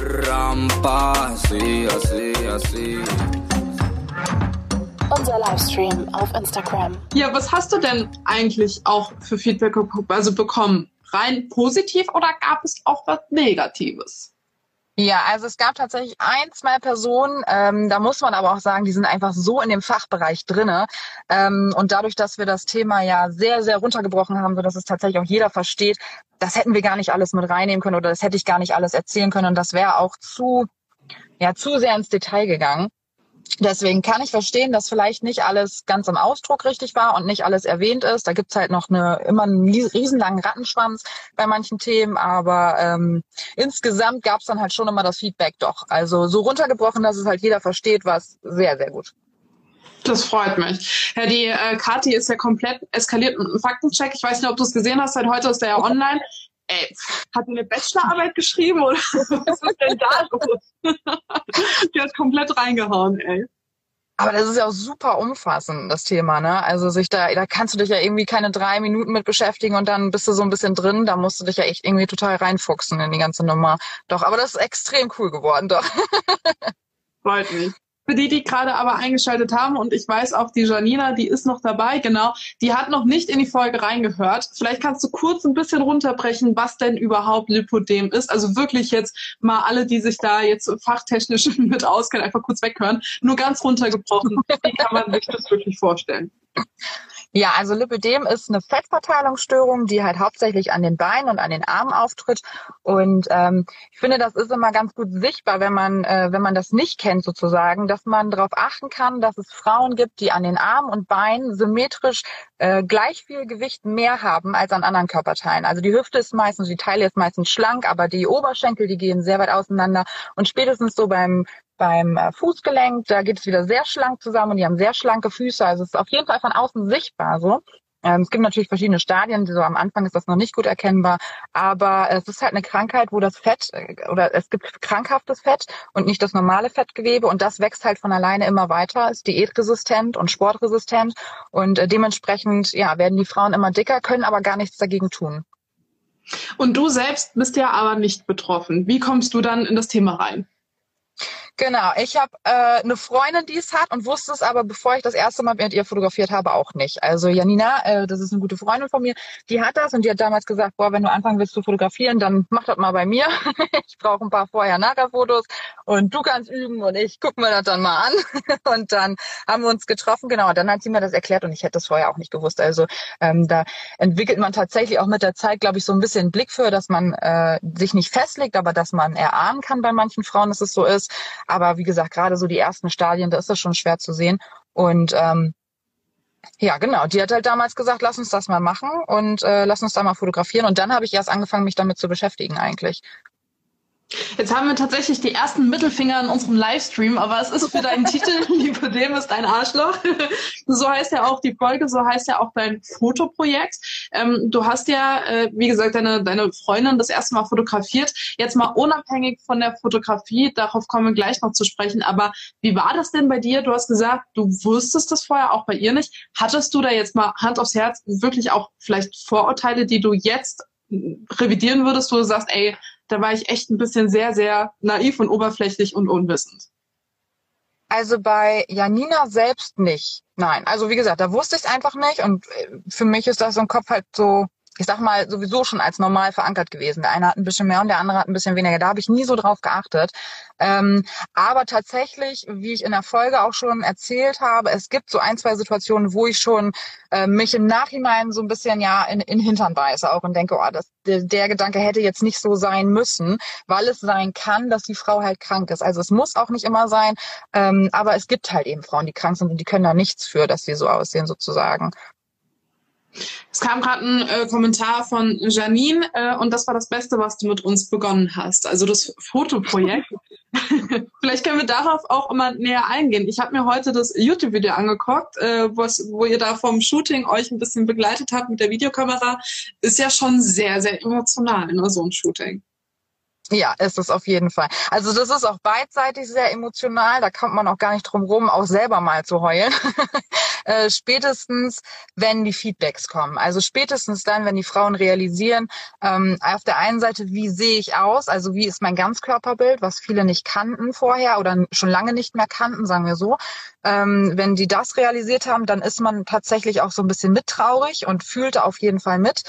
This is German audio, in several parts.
Rampa, así, así, así. Unser Livestream auf Instagram. Ja, was hast du denn eigentlich auch für Feedback also bekommen? Rein positiv oder gab es auch was Negatives? Ja, also es gab tatsächlich ein, zwei Personen, ähm, da muss man aber auch sagen, die sind einfach so in dem Fachbereich drinne. Ähm, und dadurch, dass wir das Thema ja sehr, sehr runtergebrochen haben, sodass es tatsächlich auch jeder versteht, das hätten wir gar nicht alles mit reinnehmen können oder das hätte ich gar nicht alles erzählen können. Und das wäre auch zu, ja, zu sehr ins Detail gegangen. Deswegen kann ich verstehen, dass vielleicht nicht alles ganz im Ausdruck richtig war und nicht alles erwähnt ist. Da gibt's halt noch eine immer einen riesenlangen Rattenschwanz bei manchen Themen, aber ähm, insgesamt gab's dann halt schon immer das Feedback doch. Also so runtergebrochen, dass es halt jeder versteht, war es sehr, sehr gut. Das freut mich. Ja, die äh, Kati ist ja komplett eskaliert mit einem Faktencheck. Ich weiß nicht, ob du es gesehen hast, seit heute ist der ja online. Ey, hat die eine Bachelorarbeit geschrieben oder was ist denn da los? die hat komplett reingehauen, ey. Aber das ist ja auch super umfassend, das Thema, ne? Also sich da, da kannst du dich ja irgendwie keine drei Minuten mit beschäftigen und dann bist du so ein bisschen drin. Da musst du dich ja echt irgendwie total reinfuchsen in die ganze Nummer. Doch, aber das ist extrem cool geworden, doch. Freut mich. Für die, die gerade aber eingeschaltet haben, und ich weiß auch, die Janina, die ist noch dabei, genau, die hat noch nicht in die Folge reingehört. Vielleicht kannst du kurz ein bisschen runterbrechen, was denn überhaupt Lipodem ist. Also wirklich jetzt mal alle, die sich da jetzt fachtechnisch mit auskennen, einfach kurz weghören. Nur ganz runtergebrochen. Wie kann man sich das wirklich vorstellen? Ja, also Lipödem ist eine Fettverteilungsstörung, die halt hauptsächlich an den Beinen und an den Armen auftritt. Und ähm, ich finde, das ist immer ganz gut sichtbar, wenn man, äh, wenn man das nicht kennt sozusagen, dass man darauf achten kann, dass es Frauen gibt, die an den Armen und Beinen symmetrisch äh, gleich viel Gewicht mehr haben als an anderen Körperteilen. Also die Hüfte ist meistens, die Teile ist meistens schlank, aber die Oberschenkel, die gehen sehr weit auseinander. Und spätestens so beim beim äh, Fußgelenk, da geht es wieder sehr schlank zusammen und die haben sehr schlanke Füße. Also es ist auf jeden Fall von außen sichtbar so. Ähm, es gibt natürlich verschiedene Stadien, so am Anfang ist das noch nicht gut erkennbar, aber es ist halt eine Krankheit, wo das Fett äh, oder es gibt krankhaftes Fett und nicht das normale Fettgewebe und das wächst halt von alleine immer weiter, ist diätresistent und sportresistent und äh, dementsprechend ja werden die Frauen immer dicker, können aber gar nichts dagegen tun. Und du selbst bist ja aber nicht betroffen. Wie kommst du dann in das Thema rein? Genau, ich habe äh, eine Freundin, die es hat und wusste es aber, bevor ich das erste Mal mit ihr fotografiert habe, auch nicht. Also Janina, äh, das ist eine gute Freundin von mir, die hat das und die hat damals gesagt, boah, wenn du anfangen willst zu fotografieren, dann mach das mal bei mir. ich brauche ein paar Vorher-Nachher-Fotos und du kannst üben und ich guck mir das dann mal an. und dann haben wir uns getroffen, genau, und dann hat sie mir das erklärt und ich hätte das vorher auch nicht gewusst. Also ähm, da entwickelt man tatsächlich auch mit der Zeit, glaube ich, so ein bisschen Blick für, dass man äh, sich nicht festlegt, aber dass man erahnen kann bei manchen Frauen, dass es so ist. Aber wie gesagt, gerade so die ersten Stadien, da ist das schon schwer zu sehen. Und ähm, ja, genau. Die hat halt damals gesagt, lass uns das mal machen und äh, lass uns da mal fotografieren. Und dann habe ich erst angefangen, mich damit zu beschäftigen eigentlich. Jetzt haben wir tatsächlich die ersten Mittelfinger in unserem Livestream, aber es ist für deinen Titel, Lipodem ist ein Arschloch. so heißt ja auch die Folge, so heißt ja auch dein Fotoprojekt. Ähm, du hast ja, äh, wie gesagt, deine, deine Freundin das erste Mal fotografiert. Jetzt mal unabhängig von der Fotografie, darauf kommen wir gleich noch zu sprechen. Aber wie war das denn bei dir? Du hast gesagt, du wusstest das vorher auch bei ihr nicht. Hattest du da jetzt mal Hand aufs Herz wirklich auch vielleicht Vorurteile, die du jetzt revidieren würdest, wo du sagst, ey, da war ich echt ein bisschen sehr, sehr naiv und oberflächlich und unwissend. Also bei Janina selbst nicht. Nein. Also wie gesagt, da wusste ich es einfach nicht und äh, für mich ist das im Kopf halt so ich sag mal, sowieso schon als normal verankert gewesen. Der eine hat ein bisschen mehr und der andere hat ein bisschen weniger. Da habe ich nie so drauf geachtet. Ähm, aber tatsächlich, wie ich in der Folge auch schon erzählt habe, es gibt so ein, zwei Situationen, wo ich schon äh, mich im Nachhinein so ein bisschen ja in, in Hintern beiße auch und denke, oh, das, der, der Gedanke hätte jetzt nicht so sein müssen, weil es sein kann, dass die Frau halt krank ist. Also es muss auch nicht immer sein, ähm, aber es gibt halt eben Frauen, die krank sind und die können da nichts für, dass sie so aussehen sozusagen. Es kam gerade ein äh, Kommentar von Janine äh, und das war das Beste, was du mit uns begonnen hast. Also das Fotoprojekt. Vielleicht können wir darauf auch immer näher eingehen. Ich habe mir heute das YouTube-Video angeguckt, äh, wo ihr da vom Shooting euch ein bisschen begleitet habt mit der Videokamera. Ist ja schon sehr, sehr emotional, ne, so ein Shooting. Ja, ist es auf jeden Fall. Also das ist auch beidseitig sehr emotional. Da kommt man auch gar nicht drum rum, auch selber mal zu heulen. äh, spätestens, wenn die Feedbacks kommen. Also spätestens dann, wenn die Frauen realisieren, ähm, auf der einen Seite, wie sehe ich aus? Also wie ist mein Ganzkörperbild, was viele nicht kannten vorher oder schon lange nicht mehr kannten, sagen wir so. Ähm, wenn die das realisiert haben, dann ist man tatsächlich auch so ein bisschen mittraurig und fühlte auf jeden Fall mit.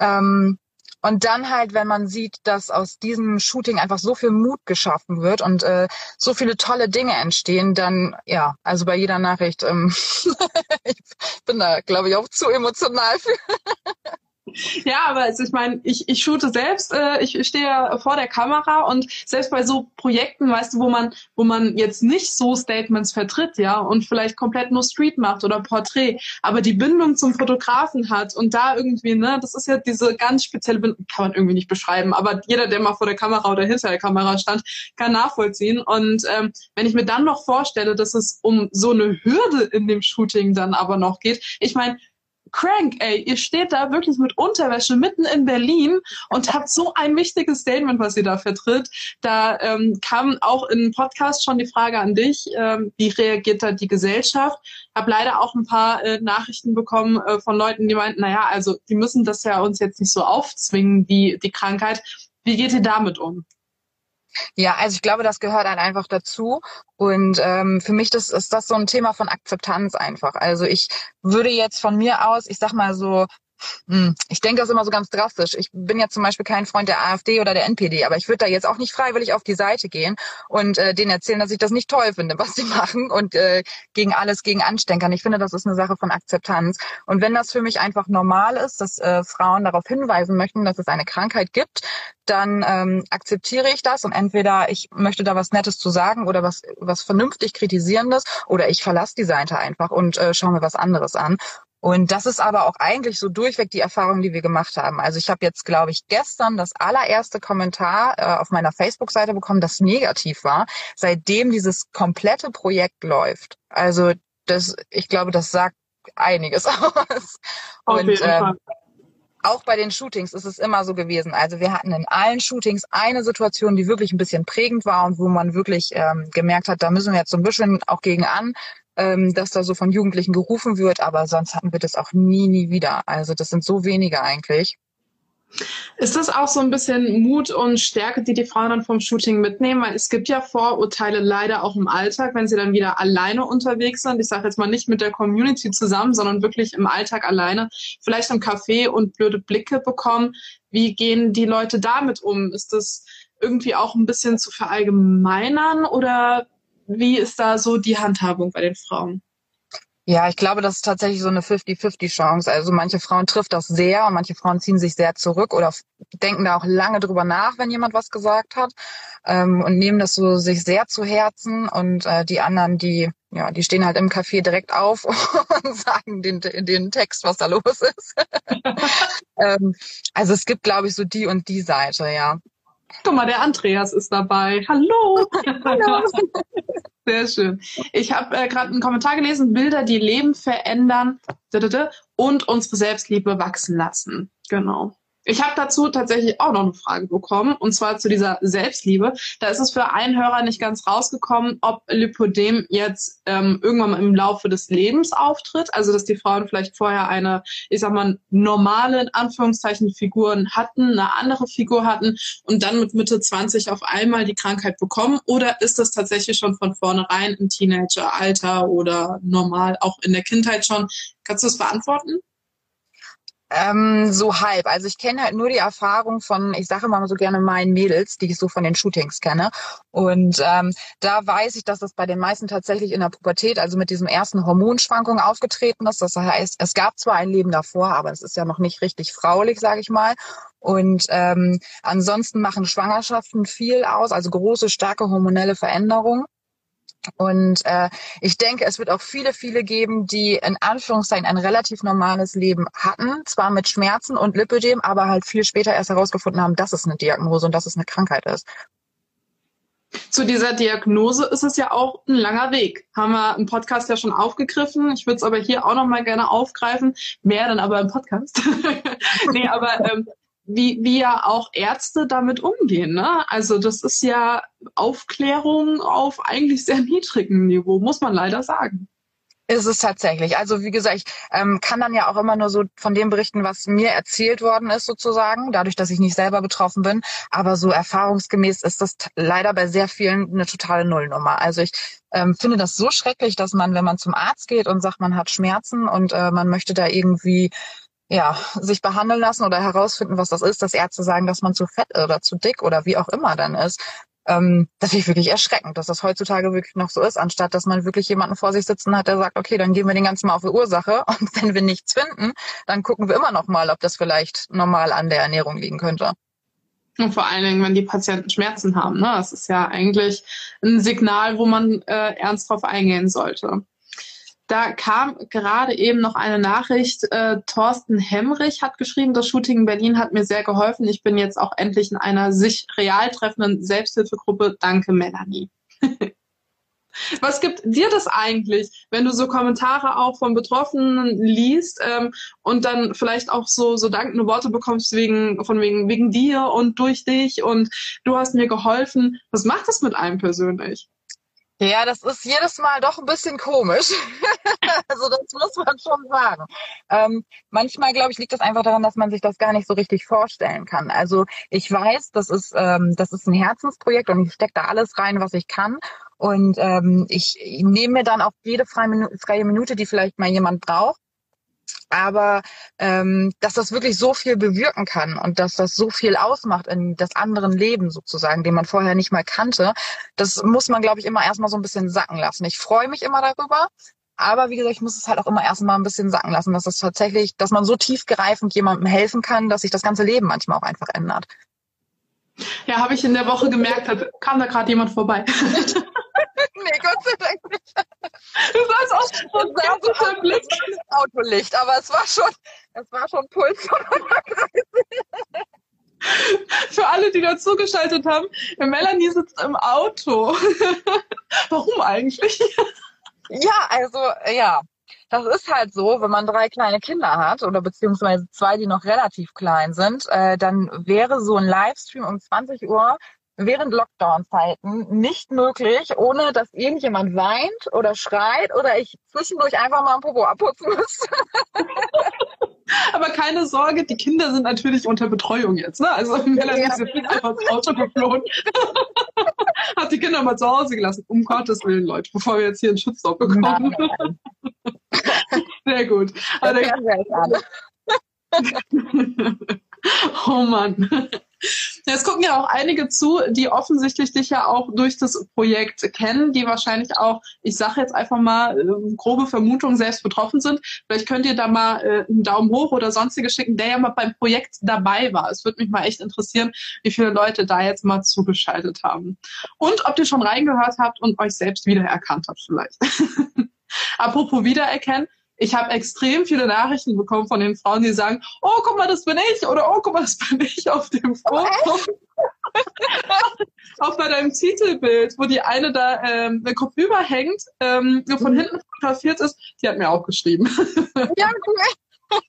Ähm, und dann halt, wenn man sieht, dass aus diesem Shooting einfach so viel Mut geschaffen wird und äh, so viele tolle Dinge entstehen, dann ja, also bei jeder Nachricht, ähm, ich bin da, glaube ich, auch zu emotional für. Ja, aber also ich meine, ich, ich shoote selbst, äh, ich stehe vor der Kamera und selbst bei so Projekten, weißt du, wo man, wo man jetzt nicht so Statements vertritt, ja, und vielleicht komplett nur Street macht oder Porträt, aber die Bindung zum Fotografen hat und da irgendwie, ne, das ist ja diese ganz spezielle Bindung, kann man irgendwie nicht beschreiben, aber jeder, der mal vor der Kamera oder hinter der Kamera stand, kann nachvollziehen. Und ähm, wenn ich mir dann noch vorstelle, dass es um so eine Hürde in dem Shooting dann aber noch geht, ich meine, crank, ey. Ihr steht da wirklich mit Unterwäsche mitten in Berlin und habt so ein wichtiges Statement, was ihr da vertritt. Da ähm, kam auch in Podcast schon die Frage an dich, ähm, wie reagiert da die Gesellschaft? Hab leider auch ein paar äh, Nachrichten bekommen äh, von Leuten, die meinten, naja, also die müssen das ja uns jetzt nicht so aufzwingen, die, die Krankheit. Wie geht ihr damit um? Ja, also ich glaube, das gehört halt einfach dazu. Und ähm, für mich das, ist das so ein Thema von Akzeptanz einfach. Also ich würde jetzt von mir aus, ich sag mal so, ich denke das immer so ganz drastisch. Ich bin ja zum Beispiel kein Freund der AfD oder der NPD, aber ich würde da jetzt auch nicht freiwillig auf die Seite gehen und äh, denen erzählen, dass ich das nicht toll finde, was sie machen und äh, gegen alles gegen anstenkern. Ich finde, das ist eine Sache von Akzeptanz. Und wenn das für mich einfach normal ist, dass äh, Frauen darauf hinweisen möchten, dass es eine Krankheit gibt, dann ähm, akzeptiere ich das und entweder ich möchte da was Nettes zu sagen oder was was vernünftig kritisierendes oder ich verlasse die Seite einfach und äh, schaue mir was anderes an. Und das ist aber auch eigentlich so durchweg die Erfahrung, die wir gemacht haben. Also ich habe jetzt, glaube ich, gestern das allererste Kommentar äh, auf meiner Facebook-Seite bekommen, das negativ war, seitdem dieses komplette Projekt läuft. Also das, ich glaube, das sagt einiges aus. Und ähm, auch bei den Shootings ist es immer so gewesen. Also wir hatten in allen Shootings eine Situation, die wirklich ein bisschen prägend war und wo man wirklich ähm, gemerkt hat, da müssen wir jetzt so ein bisschen auch gegen an, ähm, dass da so von Jugendlichen gerufen wird, aber sonst hatten wir das auch nie, nie wieder. Also das sind so wenige eigentlich. Ist das auch so ein bisschen Mut und Stärke, die die Frauen dann vom Shooting mitnehmen? Weil es gibt ja Vorurteile leider auch im Alltag, wenn sie dann wieder alleine unterwegs sind. Ich sage jetzt mal nicht mit der Community zusammen, sondern wirklich im Alltag alleine, vielleicht im Café und blöde Blicke bekommen. Wie gehen die Leute damit um? Ist das irgendwie auch ein bisschen zu verallgemeinern oder wie ist da so die Handhabung bei den Frauen? Ja, ich glaube, das ist tatsächlich so eine 50-50 Chance. Also manche Frauen trifft das sehr und manche Frauen ziehen sich sehr zurück oder denken da auch lange drüber nach, wenn jemand was gesagt hat ähm, und nehmen das so sich sehr zu Herzen und äh, die anderen, die ja, die stehen halt im Café direkt auf und sagen den, den Text, was da los ist. ähm, also es gibt, glaube ich, so die und die Seite, ja. Guck mal, der Andreas ist dabei. Hallo. Hallo. Sehr schön. Ich habe äh, gerade einen Kommentar gelesen, Bilder, die Leben verändern und unsere Selbstliebe wachsen lassen. Genau. Ich habe dazu tatsächlich auch noch eine Frage bekommen, und zwar zu dieser Selbstliebe. Da ist es für einen Hörer nicht ganz rausgekommen, ob Lipodem jetzt ähm, irgendwann im Laufe des Lebens auftritt. Also dass die Frauen vielleicht vorher eine, ich sag mal, normale, in Anführungszeichen, Figuren hatten, eine andere Figur hatten und dann mit Mitte 20 auf einmal die Krankheit bekommen. Oder ist das tatsächlich schon von vornherein im Teenageralter oder normal auch in der Kindheit schon? Kannst du das beantworten? Ähm, so halb. Also ich kenne halt nur die Erfahrung von, ich sage immer so gerne meinen Mädels, die ich so von den Shootings kenne. Und ähm, da weiß ich, dass das bei den meisten tatsächlich in der Pubertät, also mit diesem ersten Hormonschwankungen aufgetreten ist. Das heißt, es gab zwar ein Leben davor, aber es ist ja noch nicht richtig fraulich, sage ich mal. Und ähm, ansonsten machen Schwangerschaften viel aus, also große, starke hormonelle Veränderungen. Und äh, ich denke, es wird auch viele, viele geben, die in Anführungszeichen ein relativ normales Leben hatten, zwar mit Schmerzen und Lipödem, aber halt viel später erst herausgefunden haben, dass es eine Diagnose und dass es eine Krankheit ist. Zu dieser Diagnose ist es ja auch ein langer Weg. Haben wir im Podcast ja schon aufgegriffen. Ich würde es aber hier auch noch mal gerne aufgreifen. Mehr dann aber im Podcast. nee, aber ähm, wie, wie ja auch Ärzte damit umgehen. Ne? Also das ist ja Aufklärung auf eigentlich sehr niedrigem Niveau, muss man leider sagen. Ist es tatsächlich. Also wie gesagt, ich ähm, kann dann ja auch immer nur so von dem berichten, was mir erzählt worden ist sozusagen, dadurch, dass ich nicht selber betroffen bin. Aber so erfahrungsgemäß ist das leider bei sehr vielen eine totale Nullnummer. Also ich ähm, finde das so schrecklich, dass man, wenn man zum Arzt geht und sagt, man hat Schmerzen und äh, man möchte da irgendwie ja, sich behandeln lassen oder herausfinden, was das ist, dass Ärzte sagen, dass man zu fett oder zu dick oder wie auch immer dann ist. Ähm, das finde ich wirklich erschreckend, dass das heutzutage wirklich noch so ist, anstatt dass man wirklich jemanden vor sich sitzen hat, der sagt, okay, dann gehen wir den ganzen Mal auf die Ursache und wenn wir nichts finden, dann gucken wir immer noch mal, ob das vielleicht normal an der Ernährung liegen könnte. Und vor allen Dingen, wenn die Patienten Schmerzen haben. Ne? Das ist ja eigentlich ein Signal, wo man äh, ernst drauf eingehen sollte. Da kam gerade eben noch eine Nachricht. Äh, Thorsten Hemrich hat geschrieben, das Shooting in Berlin hat mir sehr geholfen. Ich bin jetzt auch endlich in einer sich real treffenden Selbsthilfegruppe. Danke, Melanie. Was gibt dir das eigentlich, wenn du so Kommentare auch von Betroffenen liest ähm, und dann vielleicht auch so so dankende Worte bekommst wegen von wegen wegen dir und durch dich und du hast mir geholfen? Was macht das mit einem persönlich? Ja, das ist jedes Mal doch ein bisschen komisch. also das muss man schon sagen. Ähm, manchmal, glaube ich, liegt das einfach daran, dass man sich das gar nicht so richtig vorstellen kann. Also ich weiß, das ist, ähm, das ist ein Herzensprojekt und ich stecke da alles rein, was ich kann. Und ähm, ich nehme mir dann auch jede freie Minute, die vielleicht mal jemand braucht, aber ähm, dass das wirklich so viel bewirken kann und dass das so viel ausmacht in das anderen Leben sozusagen, den man vorher nicht mal kannte, das muss man, glaube ich, immer erstmal so ein bisschen sacken lassen. Ich freue mich immer darüber, aber wie gesagt, ich muss es halt auch immer erstmal ein bisschen sacken lassen, dass das tatsächlich, dass man so tiefgreifend jemandem helfen kann, dass sich das ganze Leben manchmal auch einfach ändert. Ja, habe ich in der Woche gemerkt, hat, kam da gerade jemand vorbei. nee, Gott sei Dank nicht. Du sahst aus so ein so Blick. Autolicht, aber es war schon, es war schon Puls von Für alle, die dazugeschaltet haben, Melanie sitzt im Auto. Warum eigentlich? Ja, also, ja. Das ist halt so, wenn man drei kleine Kinder hat oder beziehungsweise zwei, die noch relativ klein sind, äh, dann wäre so ein Livestream um 20 Uhr während Lockdown-Zeiten nicht möglich, ohne dass irgendjemand weint oder schreit oder ich zwischendurch einfach mal ein Popo abputzen müsste. Aber keine Sorge, die Kinder sind natürlich unter Betreuung jetzt. Ne? Also Melanie ja. ist jetzt nicht einfach ins Auto geflohen. Hat die Kinder mal zu Hause gelassen. Um Gottes Willen, Leute, bevor wir jetzt hier einen Shitstorm bekommen. Sehr gut. Also, oh Mann. Es gucken ja auch einige zu, die offensichtlich dich ja auch durch das Projekt kennen, die wahrscheinlich auch, ich sage jetzt einfach mal, äh, grobe Vermutung selbst betroffen sind. Vielleicht könnt ihr da mal äh, einen Daumen hoch oder sonstiges schicken, der ja mal beim Projekt dabei war. Es würde mich mal echt interessieren, wie viele Leute da jetzt mal zugeschaltet haben. Und ob ihr schon reingehört habt und euch selbst wiedererkannt habt vielleicht. Apropos wiedererkennen, ich habe extrem viele Nachrichten bekommen von den Frauen, die sagen, oh, guck mal, das bin ich oder oh, guck mal, das bin ich auf dem Foto. auch bei deinem Titelbild, wo die eine da ähm, den Kopf überhängt, ähm, von mhm. hinten fotografiert ist, die hat mir auch geschrieben. ja, cool.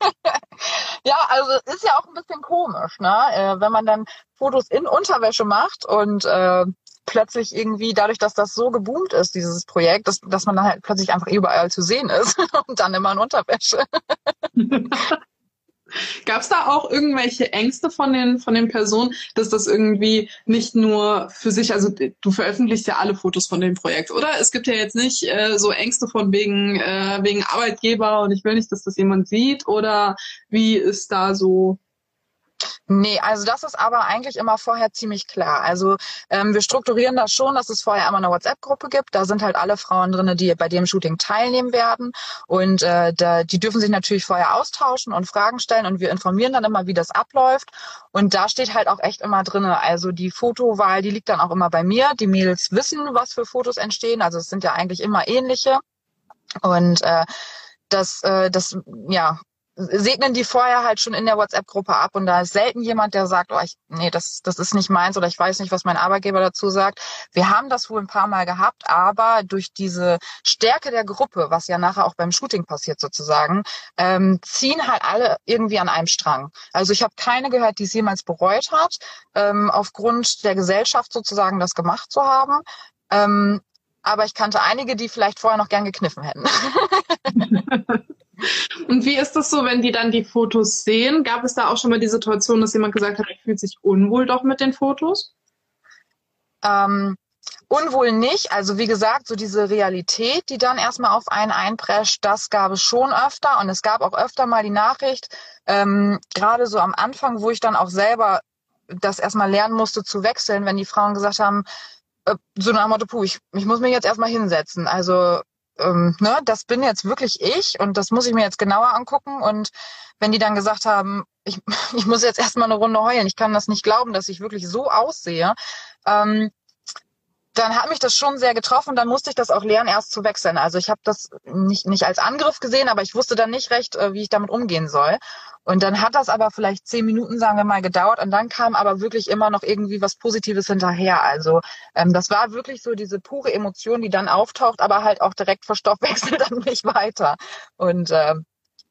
ja, also ist ja auch ein bisschen komisch, ne? Äh, wenn man dann Fotos in Unterwäsche macht und äh, plötzlich irgendwie dadurch, dass das so geboomt ist, dieses Projekt, dass, dass man dann halt plötzlich einfach überall zu sehen ist und dann immer in Unterwäsche. Gab es da auch irgendwelche Ängste von den von den Personen, dass das irgendwie nicht nur für sich, also du veröffentlichst ja alle Fotos von dem Projekt, oder? Es gibt ja jetzt nicht äh, so Ängste von wegen äh, wegen Arbeitgeber und ich will nicht, dass das jemand sieht, oder wie ist da so Nee, also das ist aber eigentlich immer vorher ziemlich klar. Also ähm, wir strukturieren das schon, dass es vorher immer eine WhatsApp-Gruppe gibt. Da sind halt alle Frauen drinne, die bei dem Shooting teilnehmen werden. Und äh, da, die dürfen sich natürlich vorher austauschen und Fragen stellen und wir informieren dann immer, wie das abläuft. Und da steht halt auch echt immer drinne. Also die Fotowahl, die liegt dann auch immer bei mir. Die Mädels wissen, was für Fotos entstehen. Also es sind ja eigentlich immer ähnliche. Und äh, das, äh, das, ja, segnen die vorher halt schon in der WhatsApp-Gruppe ab und da ist selten jemand, der sagt, oh, ich, nee, das, das ist nicht meins oder ich weiß nicht, was mein Arbeitgeber dazu sagt. Wir haben das wohl ein paar Mal gehabt, aber durch diese Stärke der Gruppe, was ja nachher auch beim Shooting passiert sozusagen, ähm, ziehen halt alle irgendwie an einem Strang. Also ich habe keine gehört, die es jemals bereut hat, ähm, aufgrund der Gesellschaft sozusagen das gemacht zu haben. Ähm, aber ich kannte einige, die vielleicht vorher noch gern gekniffen hätten. Und wie ist das so, wenn die dann die Fotos sehen? Gab es da auch schon mal die Situation, dass jemand gesagt hat, er fühlt sich unwohl doch mit den Fotos? Ähm, unwohl nicht. Also wie gesagt, so diese Realität, die dann erstmal auf einen einprescht, das gab es schon öfter. Und es gab auch öfter mal die Nachricht, ähm, gerade so am Anfang, wo ich dann auch selber das erstmal lernen musste zu wechseln, wenn die Frauen gesagt haben, äh, so nach dem Motto, puh, ich, ich muss mich jetzt erstmal hinsetzen. Also ähm, ne, das bin jetzt wirklich ich und das muss ich mir jetzt genauer angucken. Und wenn die dann gesagt haben, ich, ich muss jetzt erstmal eine Runde heulen, ich kann das nicht glauben, dass ich wirklich so aussehe, ähm, dann hat mich das schon sehr getroffen. Dann musste ich das auch lernen, erst zu wechseln. Also ich habe das nicht, nicht als Angriff gesehen, aber ich wusste dann nicht recht, äh, wie ich damit umgehen soll. Und dann hat das aber vielleicht zehn Minuten, sagen wir mal, gedauert. Und dann kam aber wirklich immer noch irgendwie was Positives hinterher. Also ähm, das war wirklich so diese pure Emotion, die dann auftaucht, aber halt auch direkt verstoffwechselt dann nicht weiter. Und äh,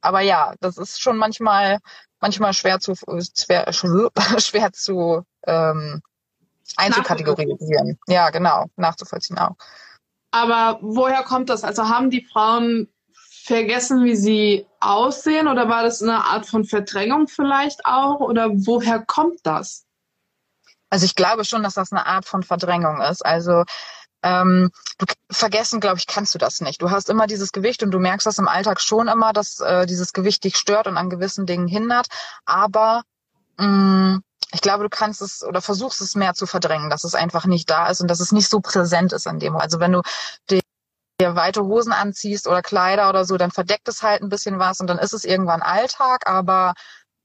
aber ja, das ist schon manchmal manchmal schwer zu schwer, schwer zu ähm, einzukategorisieren. Ja, genau, nachzuvollziehen auch. Aber woher kommt das? Also haben die Frauen vergessen, wie sie aussehen oder war das eine Art von Verdrängung vielleicht auch oder woher kommt das? Also ich glaube schon, dass das eine Art von Verdrängung ist. Also ähm, du vergessen, glaube ich, kannst du das nicht. Du hast immer dieses Gewicht und du merkst das im Alltag schon immer, dass äh, dieses Gewicht dich stört und an gewissen Dingen hindert. Aber mh, mm, ich glaube, du kannst es oder versuchst es mehr zu verdrängen, dass es einfach nicht da ist und dass es nicht so präsent ist an dem. Also wenn du dir weite Hosen anziehst oder Kleider oder so, dann verdeckt es halt ein bisschen was und dann ist es irgendwann Alltag. Aber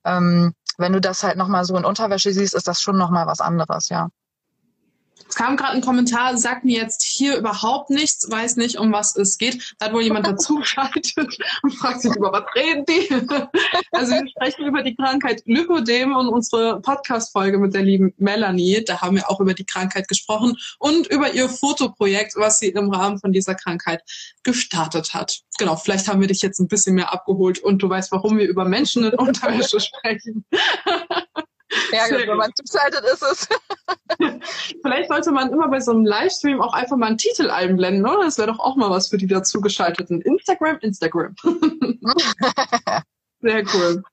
ähm, wenn du das halt nochmal so in Unterwäsche siehst, ist das schon nochmal was anderes, ja. Es kam gerade ein Kommentar, sagt mir jetzt hier überhaupt nichts, weiß nicht, um was es geht. Da hat wohl jemand dazugeschaltet und fragt sich, über was reden die? Also wir sprechen über die Krankheit Lipodem und unsere Podcast-Folge mit der lieben Melanie, da haben wir auch über die Krankheit gesprochen und über ihr Fotoprojekt, was sie im Rahmen von dieser Krankheit gestartet hat. Genau, vielleicht haben wir dich jetzt ein bisschen mehr abgeholt und du weißt, warum wir über Menschen in Unterwäsche sprechen. Ja, gut, wenn man zuschaltet ist es. Vielleicht sollte man immer bei so einem Livestream auch einfach mal einen Titel einblenden, oder? Das wäre doch auch mal was für die dazugeschalteten. Instagram, Instagram. Sehr cool.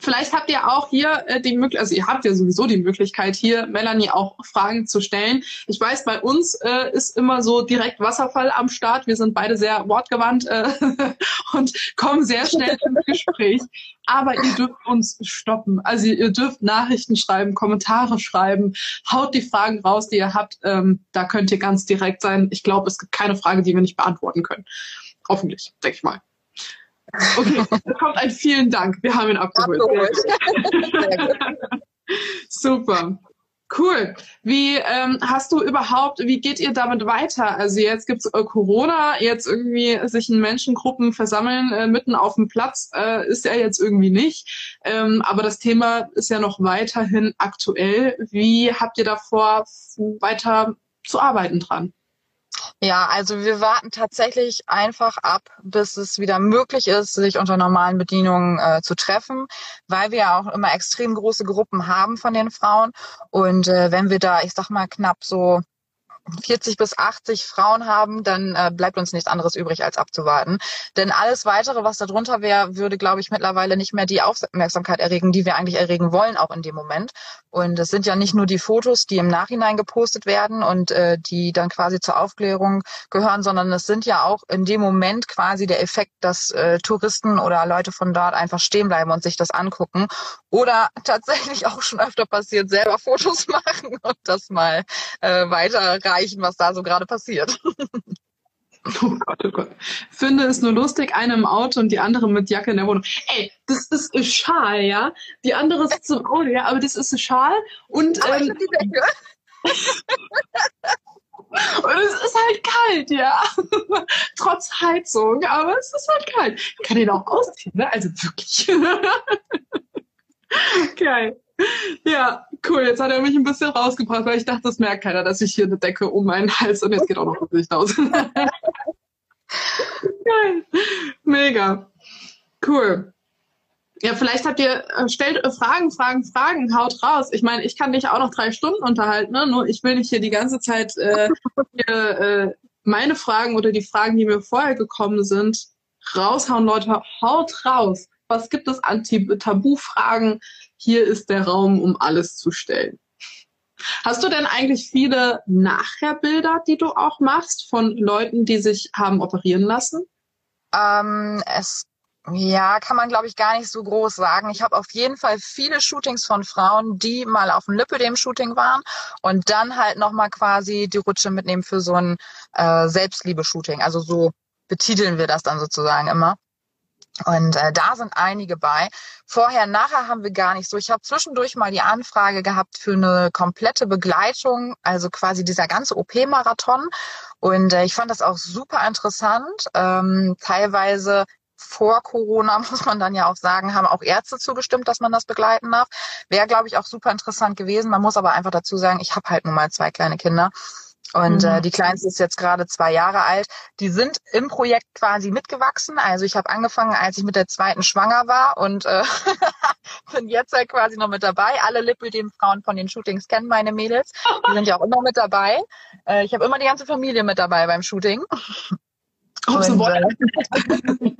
Vielleicht habt ihr auch hier äh, die Möglichkeit, also ihr habt ja sowieso die Möglichkeit, hier Melanie auch Fragen zu stellen. Ich weiß, bei uns äh, ist immer so direkt Wasserfall am Start. Wir sind beide sehr wortgewandt äh, und kommen sehr schnell ins Gespräch. Aber ihr dürft uns stoppen. Also ihr dürft Nachrichten schreiben, Kommentare schreiben, haut die Fragen raus, die ihr habt. Ähm, da könnt ihr ganz direkt sein. Ich glaube, es gibt keine Frage, die wir nicht beantworten können. Hoffentlich, denke ich mal. Okay, da kommt ein vielen Dank. Wir haben ihn abgeholt. abgeholt. Super. Cool. Wie ähm, hast du überhaupt, wie geht ihr damit weiter? Also jetzt gibt's äh, Corona, jetzt irgendwie sich in Menschengruppen versammeln äh, mitten auf dem Platz äh, ist ja jetzt irgendwie nicht. Ähm, aber das Thema ist ja noch weiterhin aktuell. Wie habt ihr davor weiter zu arbeiten dran? Ja, also wir warten tatsächlich einfach ab, bis es wieder möglich ist, sich unter normalen Bedingungen äh, zu treffen, weil wir ja auch immer extrem große Gruppen haben von den Frauen. Und äh, wenn wir da, ich sag mal, knapp so 40 bis 80 Frauen haben, dann äh, bleibt uns nichts anderes übrig, als abzuwarten. Denn alles weitere, was da drunter wäre, würde, glaube ich, mittlerweile nicht mehr die Aufmerksamkeit erregen, die wir eigentlich erregen wollen, auch in dem Moment. Und es sind ja nicht nur die Fotos, die im Nachhinein gepostet werden und äh, die dann quasi zur Aufklärung gehören, sondern es sind ja auch in dem Moment quasi der Effekt, dass äh, Touristen oder Leute von dort einfach stehen bleiben und sich das angucken. Oder tatsächlich auch schon öfter passiert, selber Fotos machen und das mal äh, weiterreichen, was da so gerade passiert. Oh Gott, oh Gott. Finde es nur lustig, eine im Auto und die andere mit Jacke in der Wohnung. Ey, das ist ein Schal, ja? Die andere sitzt im Auto, ja, aber das ist ein Schal und. Aber ähm, die Decke. und es ist halt kalt, ja. Trotz Heizung, aber es ist halt kalt. Ich kann den auch ausziehen, ne? Also wirklich. Geil. Ja, cool. Jetzt hat er mich ein bisschen rausgebracht, weil ich dachte, das merkt keiner, dass ich hier eine Decke um meinen Hals und jetzt geht auch noch das Licht aus. Geil. Mega. Cool. Ja, vielleicht habt ihr, äh, stellt äh, Fragen, Fragen, Fragen, haut raus. Ich meine, ich kann dich auch noch drei Stunden unterhalten, ne? nur ich will nicht hier die ganze Zeit äh, hier, äh, meine Fragen oder die Fragen, die mir vorher gekommen sind, raushauen. Leute, haut raus. Was gibt es an Tabu-Fragen? Hier ist der Raum, um alles zu stellen. Hast du denn eigentlich viele Nachherbilder, die du auch machst von Leuten, die sich haben operieren lassen? Ähm, es ja, kann man glaube ich gar nicht so groß sagen. Ich habe auf jeden Fall viele Shootings von Frauen, die mal auf dem Lipödem-Shooting waren und dann halt nochmal quasi die Rutsche mitnehmen für so ein äh, Selbstliebe-Shooting. Also so betiteln wir das dann sozusagen immer. Und äh, da sind einige bei. Vorher, nachher haben wir gar nicht so. Ich habe zwischendurch mal die Anfrage gehabt für eine komplette Begleitung, also quasi dieser ganze OP-Marathon. Und äh, ich fand das auch super interessant. Ähm, teilweise vor Corona, muss man dann ja auch sagen, haben auch Ärzte zugestimmt, dass man das begleiten darf. Wäre, glaube ich, auch super interessant gewesen. Man muss aber einfach dazu sagen, ich habe halt nun mal zwei kleine Kinder. Und äh, mhm. äh, die Kleinste ist jetzt gerade zwei Jahre alt. Die sind im Projekt quasi mitgewachsen. Also ich habe angefangen, als ich mit der zweiten schwanger war und äh, bin jetzt halt quasi noch mit dabei. Alle Lipödem-Frauen von den Shootings kennen meine Mädels. Die sind ja auch immer mit dabei. Äh, ich habe immer die ganze Familie mit dabei beim Shooting. Und, äh,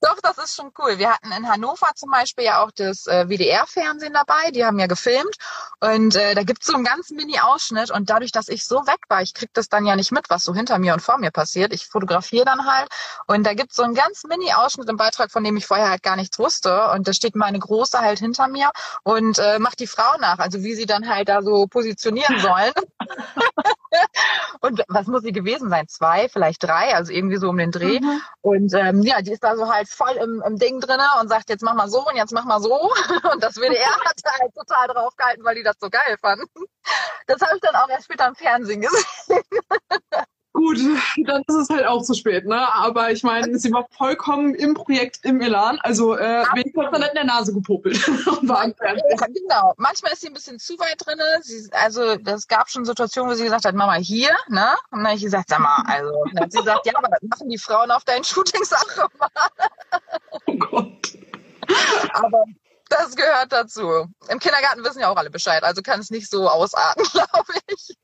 Doch, das ist schon cool. Wir hatten in Hannover zum Beispiel ja auch das äh, WDR-Fernsehen dabei. Die haben ja gefilmt. Und äh, da gibt's so einen ganz Mini-Ausschnitt. Und dadurch, dass ich so weg war, ich krieg das dann ja nicht mit, was so hinter mir und vor mir passiert. Ich fotografiere dann halt. Und da gibt's so einen ganz Mini-Ausschnitt im Beitrag, von dem ich vorher halt gar nichts wusste. Und da steht meine Große halt hinter mir und äh, macht die Frau nach. Also wie sie dann halt da so positionieren sollen. und was muss sie gewesen sein? Zwei, vielleicht drei, also irgendwie so um den Dreh. Mhm. Und ähm, ja, die ist da so halt voll im, im Ding drinne und sagt, jetzt mach mal so und jetzt mach mal so. Und das WDR hat halt total drauf gehalten, weil die das so geil fanden. Das habe ich dann auch erst später im Fernsehen gesehen. Gut, dann ist es halt auch zu spät, ne? Aber ich meine, sie war vollkommen im Projekt im Elan. Also äh, wen hat man in der Nase gepopelt? war ja, genau. Manchmal ist sie ein bisschen zu weit drin. Sie, also das gab schon Situationen, wo sie gesagt hat, Mama, hier, ne? Und dann habe ich gesagt, sag mal, also. dann hat sie gesagt, ja, aber das machen die Frauen auf deinen Shootings auch immer. Oh Gott. Aber das gehört dazu. Im Kindergarten wissen ja auch alle Bescheid, also kann es nicht so ausarten, glaube ich.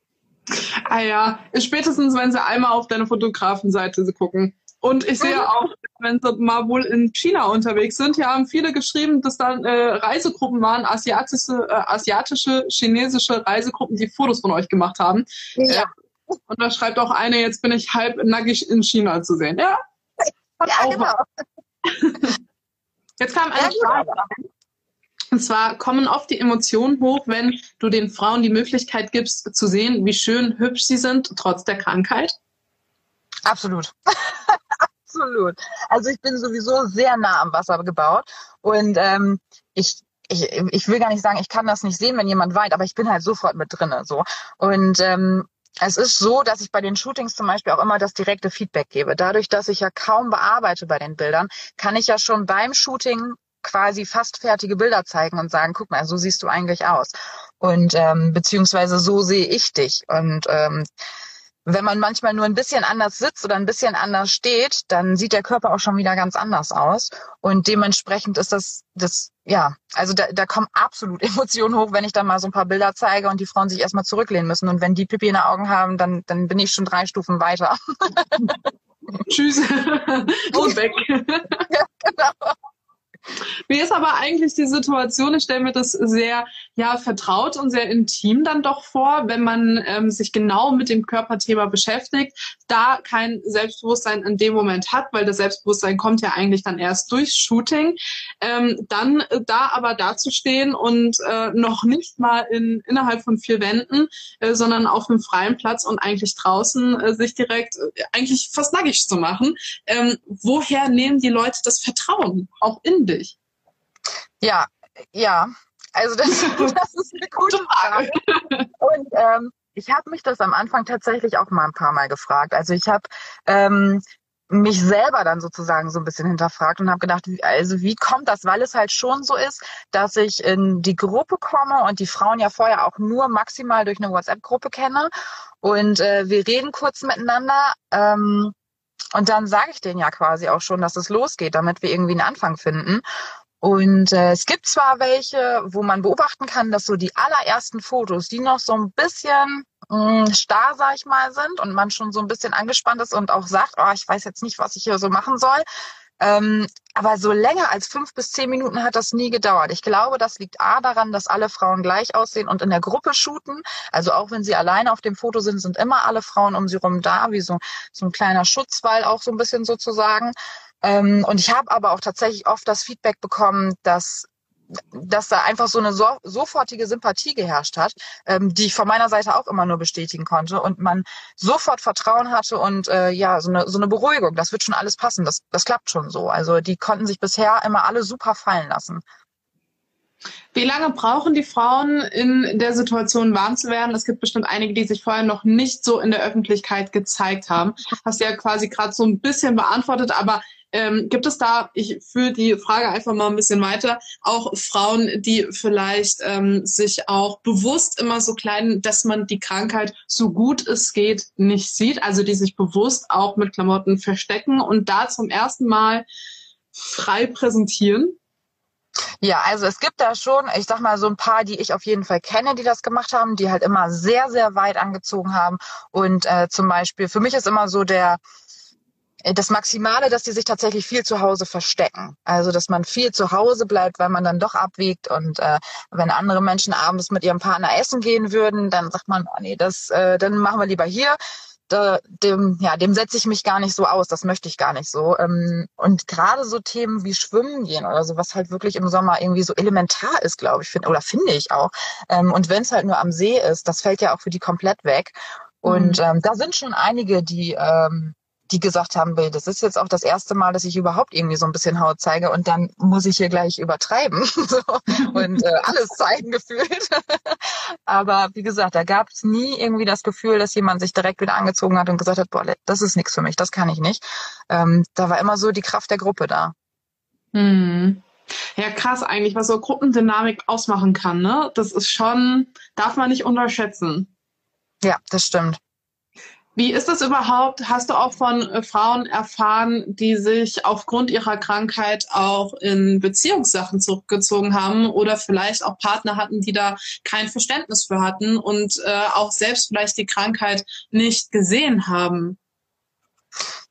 Ah ja, spätestens, wenn sie einmal auf deine Fotografenseite gucken. Und ich sehe mhm. auch, wenn sie mal wohl in China unterwegs sind, hier haben viele geschrieben, dass dann äh, Reisegruppen waren, asiatische, äh, asiatische, chinesische Reisegruppen, die Fotos von euch gemacht haben. Ja. Äh, und da schreibt auch eine, jetzt bin ich halb nackig in China zu sehen. Ja, ja genau. Jetzt kam eine Frage. Und zwar kommen oft die Emotionen hoch, wenn du den Frauen die Möglichkeit gibst, zu sehen, wie schön hübsch sie sind, trotz der Krankheit. Absolut. Absolut. Also ich bin sowieso sehr nah am Wasser gebaut und ähm, ich ich, ich will gar nicht sagen, ich kann das nicht sehen, wenn jemand weint, aber ich bin halt sofort mit drinne so. Und ähm, es ist so, dass ich bei den Shootings zum Beispiel auch immer das direkte Feedback gebe. Dadurch, dass ich ja kaum bearbeite bei den Bildern, kann ich ja schon beim Shooting quasi fast fertige Bilder zeigen und sagen, guck mal, so siehst du eigentlich aus. Und ähm, beziehungsweise so sehe ich dich. Und ähm, wenn man manchmal nur ein bisschen anders sitzt oder ein bisschen anders steht, dann sieht der Körper auch schon wieder ganz anders aus. Und dementsprechend ist das, das, ja, also da, da kommen absolut Emotionen hoch, wenn ich dann mal so ein paar Bilder zeige und die Frauen sich erstmal zurücklehnen müssen. Und wenn die Pipi in den Augen haben, dann, dann bin ich schon drei Stufen weiter. Tschüss. Und weg. ja, genau. Wie ist aber eigentlich die Situation? Ich stelle mir das sehr ja vertraut und sehr intim dann doch vor, wenn man ähm, sich genau mit dem Körperthema beschäftigt, da kein Selbstbewusstsein in dem Moment hat, weil das Selbstbewusstsein kommt ja eigentlich dann erst durchs Shooting, ähm, dann äh, da aber dazustehen und äh, noch nicht mal in innerhalb von vier Wänden, äh, sondern auf einem freien Platz und eigentlich draußen äh, sich direkt äh, eigentlich fast nackig zu machen. Ähm, woher nehmen die Leute das Vertrauen auch in dich? Ja, ja. Also das, das ist eine gute Frage. Und ähm, ich habe mich das am Anfang tatsächlich auch mal ein paar Mal gefragt. Also ich habe ähm, mich selber dann sozusagen so ein bisschen hinterfragt und habe gedacht, also wie kommt das? Weil es halt schon so ist, dass ich in die Gruppe komme und die Frauen ja vorher auch nur maximal durch eine WhatsApp-Gruppe kenne und äh, wir reden kurz miteinander. Ähm, und dann sage ich denen ja quasi auch schon, dass es losgeht, damit wir irgendwie einen Anfang finden. Und äh, es gibt zwar welche, wo man beobachten kann, dass so die allerersten Fotos, die noch so ein bisschen mh, mm, starr, sag ich mal, sind und man schon so ein bisschen angespannt ist und auch sagt, oh, ich weiß jetzt nicht, was ich hier so machen soll. Ähm, aber so länger als fünf bis zehn Minuten hat das nie gedauert. Ich glaube, das liegt A daran, dass alle Frauen gleich aussehen und in der Gruppe shooten. Also auch wenn sie alleine auf dem Foto sind, sind immer alle Frauen um sie rum da, wie so, so ein kleiner Schutzwall auch so ein bisschen sozusagen. Ähm, und ich habe aber auch tatsächlich oft das Feedback bekommen, dass dass da einfach so eine so, sofortige Sympathie geherrscht hat, ähm, die ich von meiner Seite auch immer nur bestätigen konnte und man sofort Vertrauen hatte und äh, ja, so eine, so eine Beruhigung, das wird schon alles passen, das, das klappt schon so. Also die konnten sich bisher immer alle super fallen lassen. Wie lange brauchen die Frauen in der Situation warm zu werden? Es gibt bestimmt einige, die sich vorher noch nicht so in der Öffentlichkeit gezeigt haben. Hast ja quasi gerade so ein bisschen beantwortet, aber ähm, gibt es da, ich führe die Frage einfach mal ein bisschen weiter, auch Frauen, die vielleicht ähm, sich auch bewusst immer so kleiden, dass man die Krankheit so gut es geht nicht sieht, also die sich bewusst auch mit Klamotten verstecken und da zum ersten Mal frei präsentieren? Ja, also es gibt da schon, ich sag mal, so ein paar, die ich auf jeden Fall kenne, die das gemacht haben, die halt immer sehr, sehr weit angezogen haben. Und äh, zum Beispiel, für mich ist immer so der, das Maximale, dass die sich tatsächlich viel zu Hause verstecken. Also, dass man viel zu Hause bleibt, weil man dann doch abwiegt. Und äh, wenn andere Menschen abends mit ihrem Partner essen gehen würden, dann sagt man, oh nee, das, äh, dann machen wir lieber hier. Da, dem, ja, dem setze ich mich gar nicht so aus, das möchte ich gar nicht so. Ähm, und gerade so Themen wie Schwimmen gehen oder so, was halt wirklich im Sommer irgendwie so elementar ist, glaube ich, find, oder finde ich auch. Ähm, und wenn es halt nur am See ist, das fällt ja auch für die komplett weg. Und mhm. ähm, da sind schon einige, die ähm, die gesagt haben, das ist jetzt auch das erste Mal, dass ich überhaupt irgendwie so ein bisschen Haut zeige und dann muss ich hier gleich übertreiben so, und äh, alles zeigen gefühlt. Aber wie gesagt, da gab es nie irgendwie das Gefühl, dass jemand sich direkt wieder angezogen hat und gesagt hat, boah, das ist nichts für mich, das kann ich nicht. Ähm, da war immer so die Kraft der Gruppe da. Hm. Ja, krass eigentlich, was so Gruppendynamik ausmachen kann, ne? Das ist schon, darf man nicht unterschätzen. Ja, das stimmt. Wie ist das überhaupt? Hast du auch von äh, Frauen erfahren, die sich aufgrund ihrer Krankheit auch in Beziehungssachen zurückgezogen haben oder vielleicht auch Partner hatten, die da kein Verständnis für hatten und äh, auch selbst vielleicht die Krankheit nicht gesehen haben?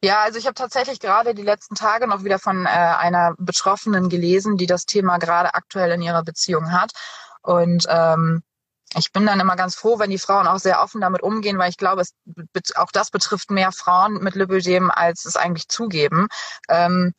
Ja, also ich habe tatsächlich gerade die letzten Tage noch wieder von äh, einer Betroffenen gelesen, die das Thema gerade aktuell in ihrer Beziehung hat. Und ähm, ich bin dann immer ganz froh, wenn die Frauen auch sehr offen damit umgehen, weil ich glaube, es, auch das betrifft mehr Frauen mit Lipödem, als es eigentlich zugeben. Ähm,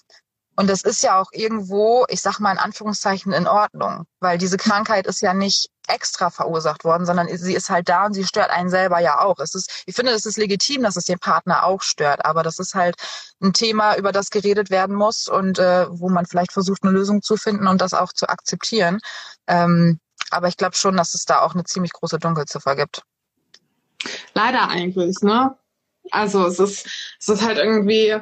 und das ist ja auch irgendwo, ich sag mal in Anführungszeichen, in Ordnung, weil diese Krankheit ist ja nicht extra verursacht worden, sondern sie ist halt da und sie stört einen selber ja auch. Es ist, ich finde, es ist legitim, dass es den Partner auch stört, aber das ist halt ein Thema, über das geredet werden muss und äh, wo man vielleicht versucht, eine Lösung zu finden und das auch zu akzeptieren. Ähm, aber ich glaube schon, dass es da auch eine ziemlich große Dunkelziffer gibt. Leider eigentlich, ne? Also es ist, es ist halt irgendwie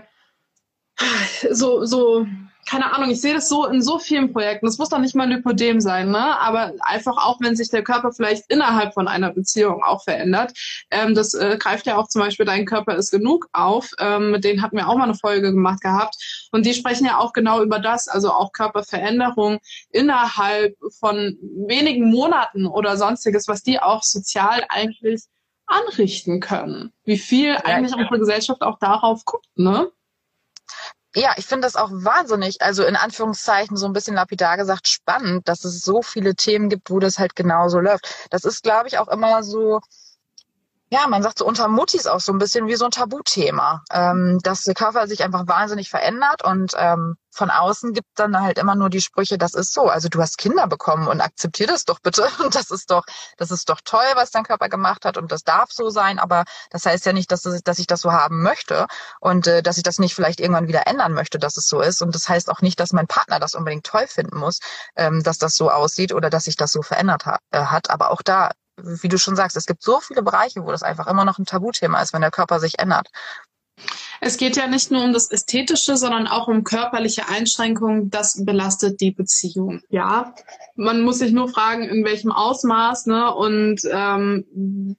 so, so keine Ahnung, ich sehe das so in so vielen Projekten. Das muss doch nicht mal Lipodem sein, ne? Aber einfach auch, wenn sich der Körper vielleicht innerhalb von einer Beziehung auch verändert. Ähm, das äh, greift ja auch zum Beispiel Dein Körper ist genug auf. Ähm, mit denen hatten wir auch mal eine Folge gemacht gehabt. Und die sprechen ja auch genau über das, also auch Körperveränderung innerhalb von wenigen Monaten oder sonstiges, was die auch sozial eigentlich anrichten können. Wie viel eigentlich unsere Gesellschaft auch darauf guckt, ne? Ja, ich finde das auch wahnsinnig, also in Anführungszeichen so ein bisschen lapidar gesagt, spannend, dass es so viele Themen gibt, wo das halt genauso läuft. Das ist, glaube ich, auch immer so, ja, man sagt so unter Muttis auch so ein bisschen wie so ein Tabuthema, ähm, dass der Körper sich einfach wahnsinnig verändert und ähm, von außen gibt dann halt immer nur die Sprüche, das ist so, also du hast Kinder bekommen und akzeptier das doch bitte. Und das ist doch, das ist doch toll, was dein Körper gemacht hat und das darf so sein, aber das heißt ja nicht, dass, dass ich das so haben möchte und äh, dass ich das nicht vielleicht irgendwann wieder ändern möchte, dass es so ist. Und das heißt auch nicht, dass mein Partner das unbedingt toll finden muss, ähm, dass das so aussieht oder dass sich das so verändert ha äh, hat, aber auch da wie du schon sagst, es gibt so viele Bereiche, wo das einfach immer noch ein Tabuthema ist, wenn der Körper sich ändert. Es geht ja nicht nur um das Ästhetische, sondern auch um körperliche Einschränkungen. Das belastet die Beziehung. Ja, man muss sich nur fragen, in welchem Ausmaß, ne? Und ähm,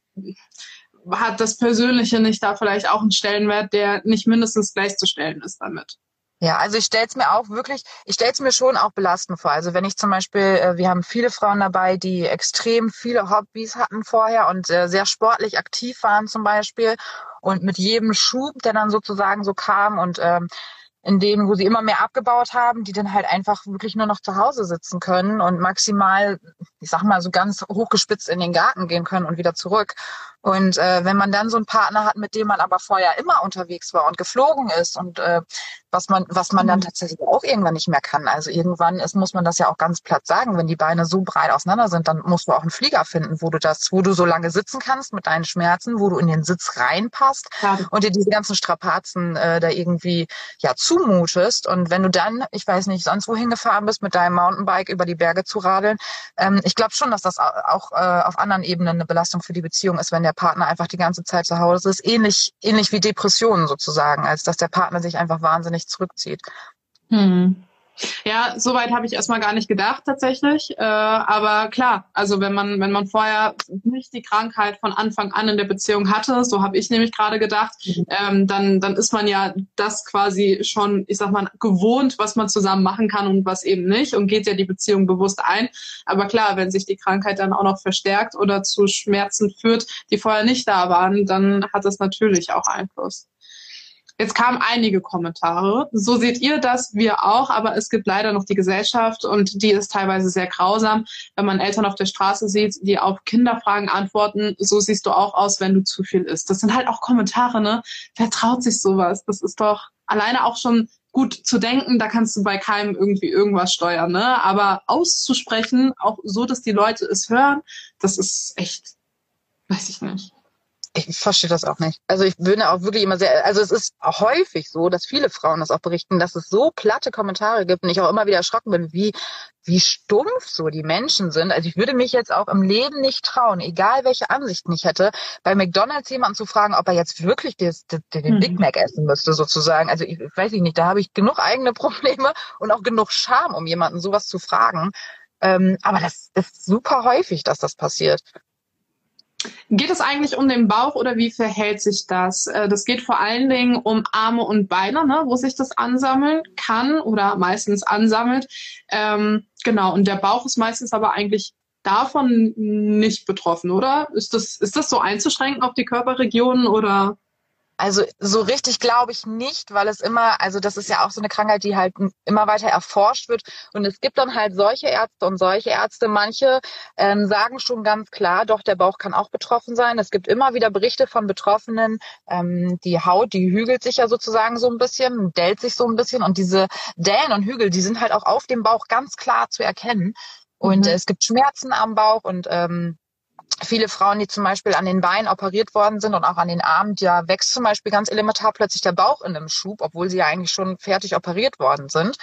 hat das Persönliche nicht da vielleicht auch einen Stellenwert, der nicht mindestens gleichzustellen ist damit? Ja, also ich stelle es mir auch wirklich, ich stelle es mir schon auch belastend vor. Also wenn ich zum Beispiel, äh, wir haben viele Frauen dabei, die extrem viele Hobbys hatten vorher und äh, sehr sportlich aktiv waren zum Beispiel und mit jedem Schub, der dann sozusagen so kam und ähm, in dem, wo sie immer mehr abgebaut haben, die dann halt einfach wirklich nur noch zu Hause sitzen können und maximal, ich sag mal, so ganz hochgespitzt in den Garten gehen können und wieder zurück. Und äh, wenn man dann so einen Partner hat, mit dem man aber vorher immer unterwegs war und geflogen ist und äh, was man, was man dann mhm. tatsächlich auch irgendwann nicht mehr kann. Also irgendwann ist, muss man das ja auch ganz platt sagen, wenn die Beine so breit auseinander sind, dann musst du auch einen Flieger finden, wo du das, wo du so lange sitzen kannst mit deinen Schmerzen, wo du in den Sitz reinpasst ja. und dir diese ganzen Strapazen äh, da irgendwie ja zumutest. Und wenn du dann, ich weiß nicht, sonst wohin gefahren bist, mit deinem Mountainbike über die Berge zu radeln, ähm, ich glaube schon, dass das auch äh, auf anderen Ebenen eine Belastung für die Beziehung ist, wenn der Partner einfach die ganze Zeit zu Hause ist. Ähnlich, ähnlich wie Depressionen sozusagen, als dass der Partner sich einfach wahnsinnig zurückzieht. Hm. Ja, soweit habe ich erstmal gar nicht gedacht tatsächlich. Äh, aber klar, also wenn man, wenn man vorher nicht die Krankheit von Anfang an in der Beziehung hatte, so habe ich nämlich gerade gedacht, mhm. ähm, dann, dann ist man ja das quasi schon, ich sag mal, gewohnt, was man zusammen machen kann und was eben nicht und geht ja die Beziehung bewusst ein. Aber klar, wenn sich die Krankheit dann auch noch verstärkt oder zu Schmerzen führt, die vorher nicht da waren, dann hat das natürlich auch Einfluss. Jetzt kamen einige Kommentare. So seht ihr das, wir auch, aber es gibt leider noch die Gesellschaft und die ist teilweise sehr grausam. Wenn man Eltern auf der Straße sieht, die auf Kinderfragen antworten, so siehst du auch aus, wenn du zu viel isst. Das sind halt auch Kommentare, ne? Wer traut sich sowas? Das ist doch alleine auch schon gut zu denken, da kannst du bei keinem irgendwie irgendwas steuern, ne? Aber auszusprechen, auch so, dass die Leute es hören, das ist echt, weiß ich nicht ich verstehe das auch nicht. Also ich bin auch wirklich immer sehr, also es ist häufig so, dass viele Frauen das auch berichten, dass es so platte Kommentare gibt und ich auch immer wieder erschrocken bin, wie, wie stumpf so die Menschen sind. Also ich würde mich jetzt auch im Leben nicht trauen, egal welche Ansichten ich hätte, bei McDonalds jemanden zu fragen, ob er jetzt wirklich des, des, den Big mhm. Mac essen müsste sozusagen. Also ich weiß ich nicht, da habe ich genug eigene Probleme und auch genug Scham, um jemanden sowas zu fragen. Ähm, aber das ist super häufig, dass das passiert. Geht es eigentlich um den Bauch oder wie verhält sich das? Äh, das geht vor allen Dingen um Arme und Beine, ne, wo sich das ansammeln kann oder meistens ansammelt. Ähm, genau, und der Bauch ist meistens aber eigentlich davon nicht betroffen, oder? Ist das, ist das so einzuschränken auf die Körperregionen oder? Also so richtig glaube ich nicht, weil es immer, also das ist ja auch so eine Krankheit, die halt immer weiter erforscht wird. Und es gibt dann halt solche Ärzte und solche Ärzte. Manche ähm, sagen schon ganz klar, doch der Bauch kann auch betroffen sein. Es gibt immer wieder Berichte von Betroffenen. Ähm, die Haut, die hügelt sich ja sozusagen so ein bisschen, dellt sich so ein bisschen. Und diese Dellen und Hügel, die sind halt auch auf dem Bauch ganz klar zu erkennen. Und mhm. es gibt Schmerzen am Bauch und ähm, viele Frauen, die zum Beispiel an den Beinen operiert worden sind und auch an den Armen, ja wächst zum Beispiel ganz elementar plötzlich der Bauch in einem Schub, obwohl sie ja eigentlich schon fertig operiert worden sind.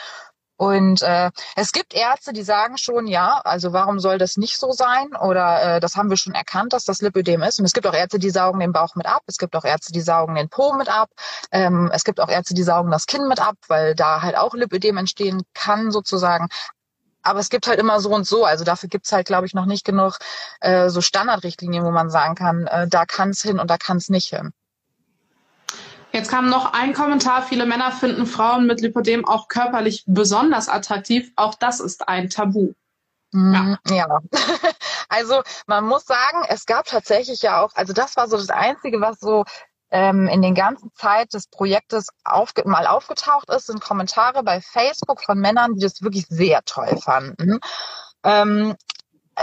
Und äh, es gibt Ärzte, die sagen schon, ja, also warum soll das nicht so sein? Oder äh, das haben wir schon erkannt, dass das Lipödem ist. Und es gibt auch Ärzte, die saugen den Bauch mit ab. Es gibt auch Ärzte, die saugen den Po mit ab. Ähm, es gibt auch Ärzte, die saugen das Kinn mit ab, weil da halt auch Lipödem entstehen kann sozusagen aber es gibt halt immer so und so. Also dafür gibt's halt, glaube ich, noch nicht genug äh, so Standardrichtlinien, wo man sagen kann, äh, da kann's hin und da kann's nicht hin. Jetzt kam noch ein Kommentar. Viele Männer finden Frauen mit Lipodem auch körperlich besonders attraktiv. Auch das ist ein Tabu. Ja. ja. Also man muss sagen, es gab tatsächlich ja auch, also das war so das Einzige, was so ähm, in den ganzen Zeit des Projektes aufge mal aufgetaucht ist, sind Kommentare bei Facebook von Männern, die das wirklich sehr toll fanden. Ähm,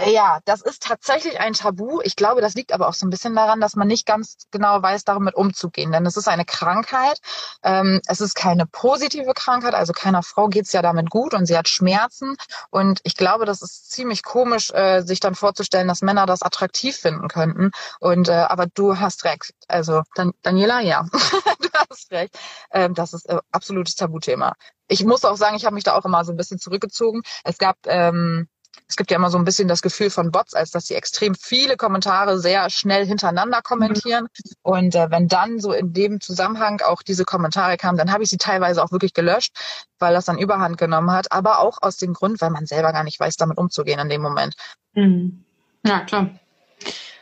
ja, das ist tatsächlich ein Tabu. Ich glaube, das liegt aber auch so ein bisschen daran, dass man nicht ganz genau weiß, damit umzugehen. Denn es ist eine Krankheit. Ähm, es ist keine positive Krankheit. Also keiner Frau geht's ja damit gut und sie hat Schmerzen. Und ich glaube, das ist ziemlich komisch, äh, sich dann vorzustellen, dass Männer das attraktiv finden könnten. Und äh, aber du hast recht. Also Dan Daniela, ja, du hast recht. Ähm, das ist äh, absolutes Tabuthema. Ich muss auch sagen, ich habe mich da auch immer so ein bisschen zurückgezogen. Es gab ähm, es gibt ja immer so ein bisschen das Gefühl von Bots, als dass sie extrem viele Kommentare sehr schnell hintereinander kommentieren. Und äh, wenn dann so in dem Zusammenhang auch diese Kommentare kamen, dann habe ich sie teilweise auch wirklich gelöscht, weil das dann Überhand genommen hat. Aber auch aus dem Grund, weil man selber gar nicht weiß, damit umzugehen in dem Moment. Mhm. Ja, klar.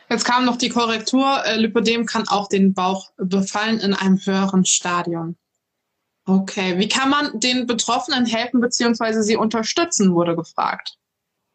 Jetzt kam noch die Korrektur. Äh, Lipödem kann auch den Bauch befallen in einem höheren Stadion. Okay, wie kann man den Betroffenen helfen bzw. sie unterstützen, wurde gefragt.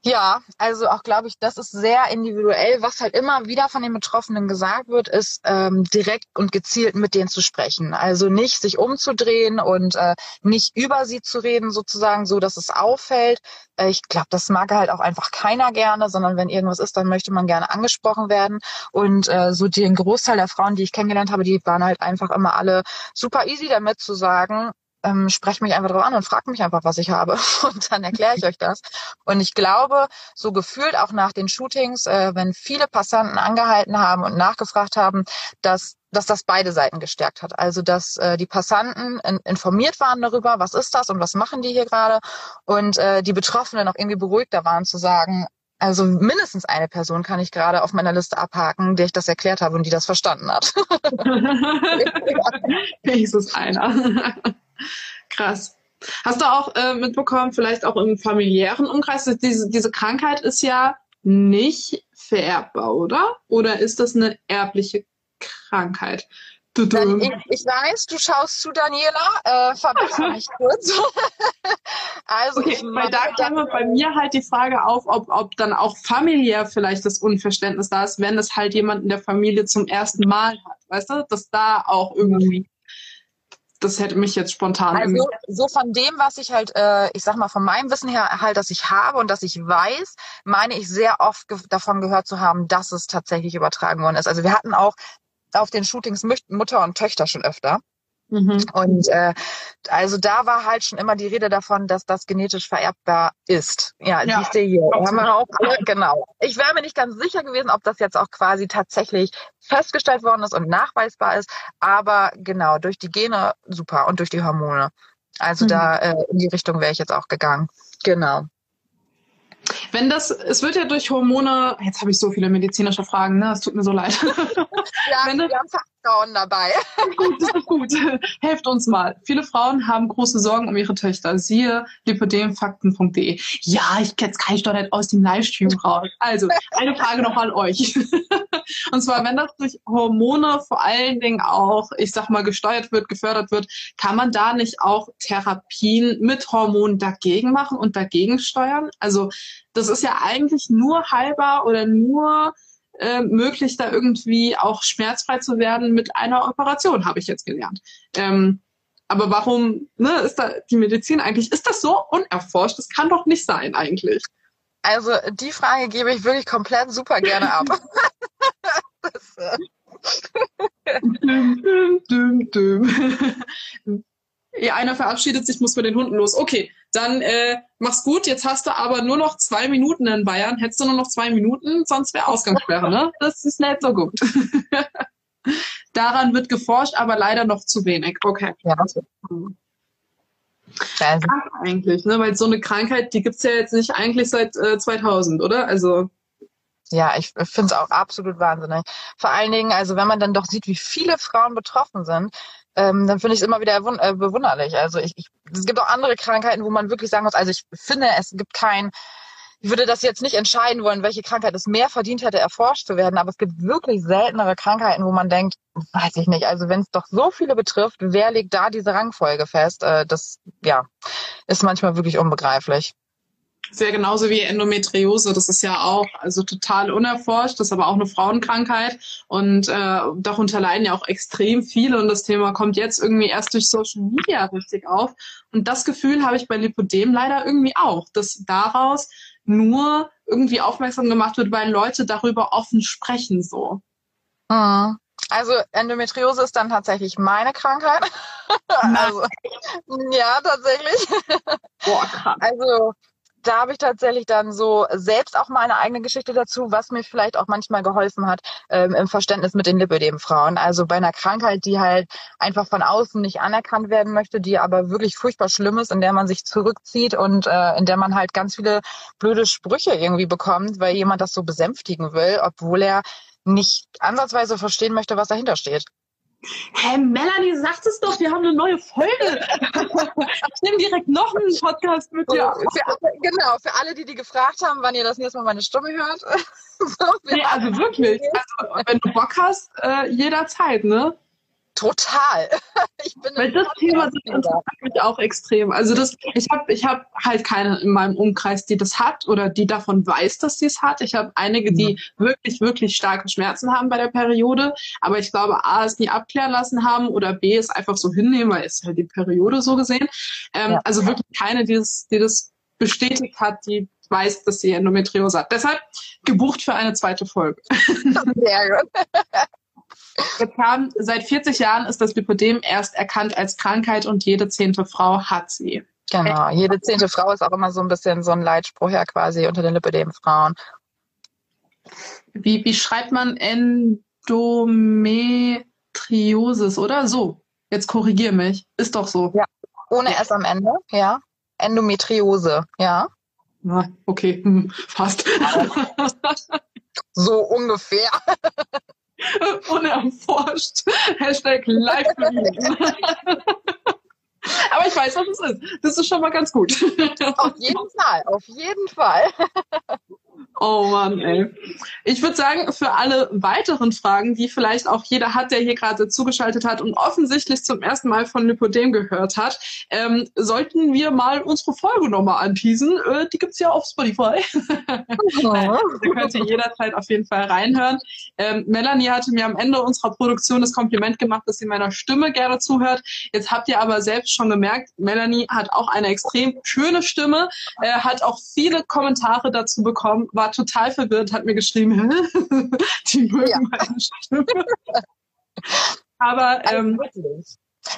Ja, also auch glaube ich, das ist sehr individuell. Was halt immer wieder von den Betroffenen gesagt wird, ist ähm, direkt und gezielt mit denen zu sprechen. Also nicht sich umzudrehen und äh, nicht über sie zu reden, sozusagen, so dass es auffällt. Äh, ich glaube, das mag halt auch einfach keiner gerne, sondern wenn irgendwas ist, dann möchte man gerne angesprochen werden. Und äh, so den Großteil der Frauen, die ich kennengelernt habe, die waren halt einfach immer alle super easy damit zu sagen, ähm, sprecht mich einfach drauf an und fragt mich einfach, was ich habe. Und dann erkläre ich euch das. Und ich glaube, so gefühlt auch nach den Shootings, äh, wenn viele Passanten angehalten haben und nachgefragt haben, dass dass das beide Seiten gestärkt hat. Also dass äh, die Passanten in, informiert waren darüber, was ist das und was machen die hier gerade und äh, die Betroffenen auch irgendwie beruhigter waren zu sagen, also mindestens eine Person kann ich gerade auf meiner Liste abhaken, der ich das erklärt habe und die das verstanden hat. Wenigstens einer. Krass. Hast du auch äh, mitbekommen, vielleicht auch im familiären Umkreis, diese, diese Krankheit ist ja nicht vererbbar, oder? Oder ist das eine erbliche Krankheit? Ich, ich, weiß, du schaust zu, Daniela. Äh, verbessere mich kurz. also, okay, weil da käme bei mir halt die Frage auf, ob, ob dann auch familiär vielleicht das Unverständnis da ist, wenn es halt jemand in der Familie zum ersten Mal hat. Weißt du, dass da auch irgendwie das hätte mich jetzt spontan. Also so von dem, was ich halt, äh, ich sag mal, von meinem Wissen her halt, dass ich habe und dass ich weiß, meine ich sehr oft ge davon gehört zu haben, dass es tatsächlich übertragen worden ist. Also wir hatten auch auf den Shootings Mutter und Töchter schon öfter. Mhm. Und äh, also da war halt schon immer die Rede davon, dass das genetisch vererbbar ist. Ja, ja siehst du hier. Haben wir auch alle, genau. Ich wäre mir nicht ganz sicher gewesen, ob das jetzt auch quasi tatsächlich festgestellt worden ist und nachweisbar ist. Aber genau, durch die Gene super und durch die Hormone. Also mhm. da äh, in die Richtung wäre ich jetzt auch gegangen. Genau. Wenn das, es wird ja durch Hormone, jetzt habe ich so viele medizinische Fragen, ne? Es tut mir so leid. Ja, Wenn wir haben Fachfrauen dabei. Gut, ist gut. Helft uns mal. Viele Frauen haben große Sorgen um ihre Töchter. Siehe lipodemfakten.de. Ja, ich jetzt kann ich doch nicht aus dem Livestream raus. Also, eine Frage noch an euch. Und zwar, wenn das durch Hormone vor allen Dingen auch, ich sag mal, gesteuert wird, gefördert wird, kann man da nicht auch Therapien mit Hormonen dagegen machen und dagegen steuern? Also, das ist ja eigentlich nur heilbar oder nur äh, möglich, da irgendwie auch schmerzfrei zu werden mit einer Operation, habe ich jetzt gelernt. Ähm, aber warum ne, ist da die Medizin eigentlich, ist das so unerforscht? Das kann doch nicht sein eigentlich. Also die Frage gebe ich wirklich komplett super gerne ab. das, äh düm, düm, düm. Ja, einer verabschiedet sich, muss mit den Hunden los. Okay, dann äh, mach's gut. Jetzt hast du aber nur noch zwei Minuten in Bayern. Hättest du nur noch zwei Minuten, sonst wäre Ausgangssperre, ne? Das ist nicht so gut. Daran wird geforscht, aber leider noch zu wenig. Okay. Ja. Also. eigentlich, ne? Weil so eine Krankheit, die gibt's ja jetzt nicht eigentlich seit äh, 2000, oder? Also ja, ich finde es auch absolut wahnsinnig. Vor allen Dingen, also wenn man dann doch sieht, wie viele Frauen betroffen sind, ähm, dann finde ich es immer wieder äh, bewunderlich. Also ich, ich, es gibt auch andere Krankheiten, wo man wirklich sagen muss, also ich finde, es gibt kein, ich würde das jetzt nicht entscheiden wollen, welche Krankheit es mehr verdient hätte, erforscht zu werden, aber es gibt wirklich seltenere Krankheiten, wo man denkt, weiß ich nicht, also wenn es doch so viele betrifft, wer legt da diese Rangfolge fest? Äh, das, ja, ist manchmal wirklich unbegreiflich. Das ist ja genauso wie Endometriose. Das ist ja auch also total unerforscht. Das ist aber auch eine Frauenkrankheit. Und äh, darunter leiden ja auch extrem viele. Und das Thema kommt jetzt irgendwie erst durch Social Media richtig auf. Und das Gefühl habe ich bei Lipodem leider irgendwie auch, dass daraus nur irgendwie aufmerksam gemacht wird, weil Leute darüber offen sprechen so. Mhm. Also Endometriose ist dann tatsächlich meine Krankheit. also, ja, tatsächlich. Boah, krass. Also da habe ich tatsächlich dann so selbst auch meine eigene Geschichte dazu, was mir vielleicht auch manchmal geholfen hat ähm, im Verständnis mit den Lipödem-Frauen. Also bei einer Krankheit, die halt einfach von außen nicht anerkannt werden möchte, die aber wirklich furchtbar schlimm ist, in der man sich zurückzieht und äh, in der man halt ganz viele blöde Sprüche irgendwie bekommt, weil jemand das so besänftigen will, obwohl er nicht ansatzweise verstehen möchte, was dahinter steht. Hä, hey, Melanie, sagt es doch, wir haben eine neue Folge. ich nehme direkt noch einen Podcast mit dir. Für alle, genau, für alle, die die gefragt haben, wann ihr das nächste Mal meine Stimme hört. so, nee, also wirklich. Also, wenn du Bock hast, äh, jederzeit, ne? Total. Ich bin Weil das Thema interessiert mich auch extrem. Also das, ich habe ich hab halt keine in meinem Umkreis, die das hat oder die davon weiß, dass sie es hat. Ich habe einige, die mhm. wirklich, wirklich starke Schmerzen haben bei der Periode, aber ich glaube, A, es nie abklären lassen haben oder B, es einfach so hinnehmen, weil es halt die Periode so gesehen. Ähm, ja. Also wirklich keine, die das, die das bestätigt hat, die weiß, dass sie Endometriose hat. Deshalb gebucht für eine zweite Folge. Sehr gut. Haben, seit 40 Jahren ist das Lipodem erst erkannt als Krankheit und jede zehnte Frau hat sie. Genau, jede zehnte Frau ist auch immer so ein bisschen so ein Leitspruch ja quasi unter den Lipodem-Frauen. Wie, wie schreibt man Endometriosis, oder? So, jetzt korrigier mich. Ist doch so. Ja, ohne S am Ende, ja. Endometriose, ja. Ja, okay, hm, fast. so ungefähr. unerforscht. Hashtag live Aber ich weiß, was es ist. Das ist schon mal ganz gut. Auf jeden Fall, auf jeden Fall. Oh Mann, ey. Ich würde sagen, für alle weiteren Fragen, die vielleicht auch jeder hat, der hier gerade zugeschaltet hat und offensichtlich zum ersten Mal von Lipodem gehört hat, ähm, sollten wir mal unsere Folge nochmal anteasen. Äh, die gibt's ja auf Spotify. Oh. da könnt ihr jederzeit auf jeden Fall reinhören. Ähm, Melanie hatte mir am Ende unserer Produktion das Kompliment gemacht, dass sie meiner Stimme gerne zuhört. Jetzt habt ihr aber selbst schon gemerkt, Melanie hat auch eine extrem schöne Stimme, äh, hat auch viele Kommentare dazu bekommen, war total verwirrt, hat mir geschrieben, die mögen ja. meine Stimme. Aber also ähm,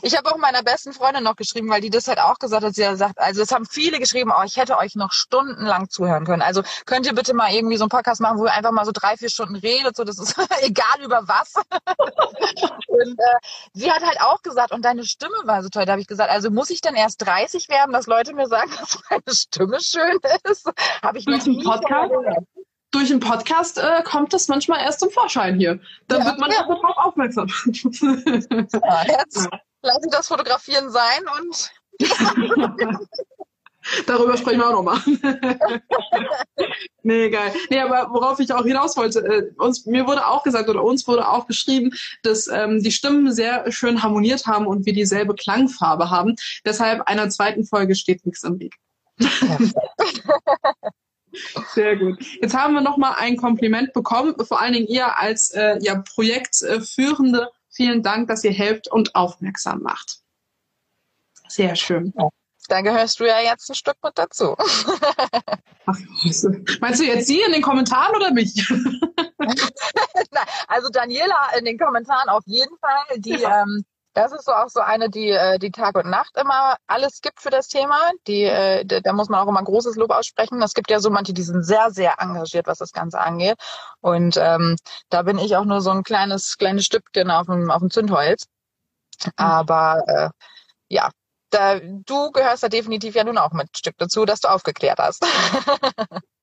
ich habe auch meiner besten Freundin noch geschrieben, weil die das halt auch gesagt hat. Sie hat gesagt, also es haben viele geschrieben, oh, ich hätte euch noch stundenlang zuhören können. Also könnt ihr bitte mal irgendwie so einen Podcast machen, wo ihr einfach mal so drei, vier Stunden redet, so das ist egal über was. und äh, sie hat halt auch gesagt, und deine Stimme war so toll. Da habe ich gesagt, also muss ich dann erst 30 werden, dass Leute mir sagen, dass meine Stimme schön ist? Habe ich noch nie Podcast? durch einen Podcast äh, kommt das manchmal erst zum Vorschein hier. Dann ja, wird man ja. darauf aufmerksam. Ja, jetzt lass ich das Fotografieren sein und Darüber sprechen wir auch nochmal. nee, geil. Nee, aber worauf ich auch hinaus wollte, äh, uns, mir wurde auch gesagt oder uns wurde auch geschrieben, dass ähm, die Stimmen sehr schön harmoniert haben und wir dieselbe Klangfarbe haben. Deshalb einer zweiten Folge steht nichts im Weg. Sehr gut. Jetzt haben wir noch mal ein Kompliment bekommen, vor allen Dingen ihr als äh, ja, Projektführende. Vielen Dank, dass ihr helft und aufmerksam macht. Sehr schön. Ja, da gehörst du ja jetzt ein Stück mit dazu. Ach, meinst du jetzt sie in den Kommentaren oder mich? also Daniela in den Kommentaren auf jeden Fall. Die ja. ähm, das ist so auch so eine, die, äh, die Tag und Nacht immer alles gibt für das Thema. Die, äh, da muss man auch immer großes Lob aussprechen. Es gibt ja so manche, die sind sehr, sehr engagiert, was das Ganze angeht. Und ähm, da bin ich auch nur so ein kleines, kleines Stückchen auf dem, auf dem Zündholz. Mhm. Aber äh, ja, da, du gehörst da definitiv ja nun auch mit Stück dazu, dass du aufgeklärt hast.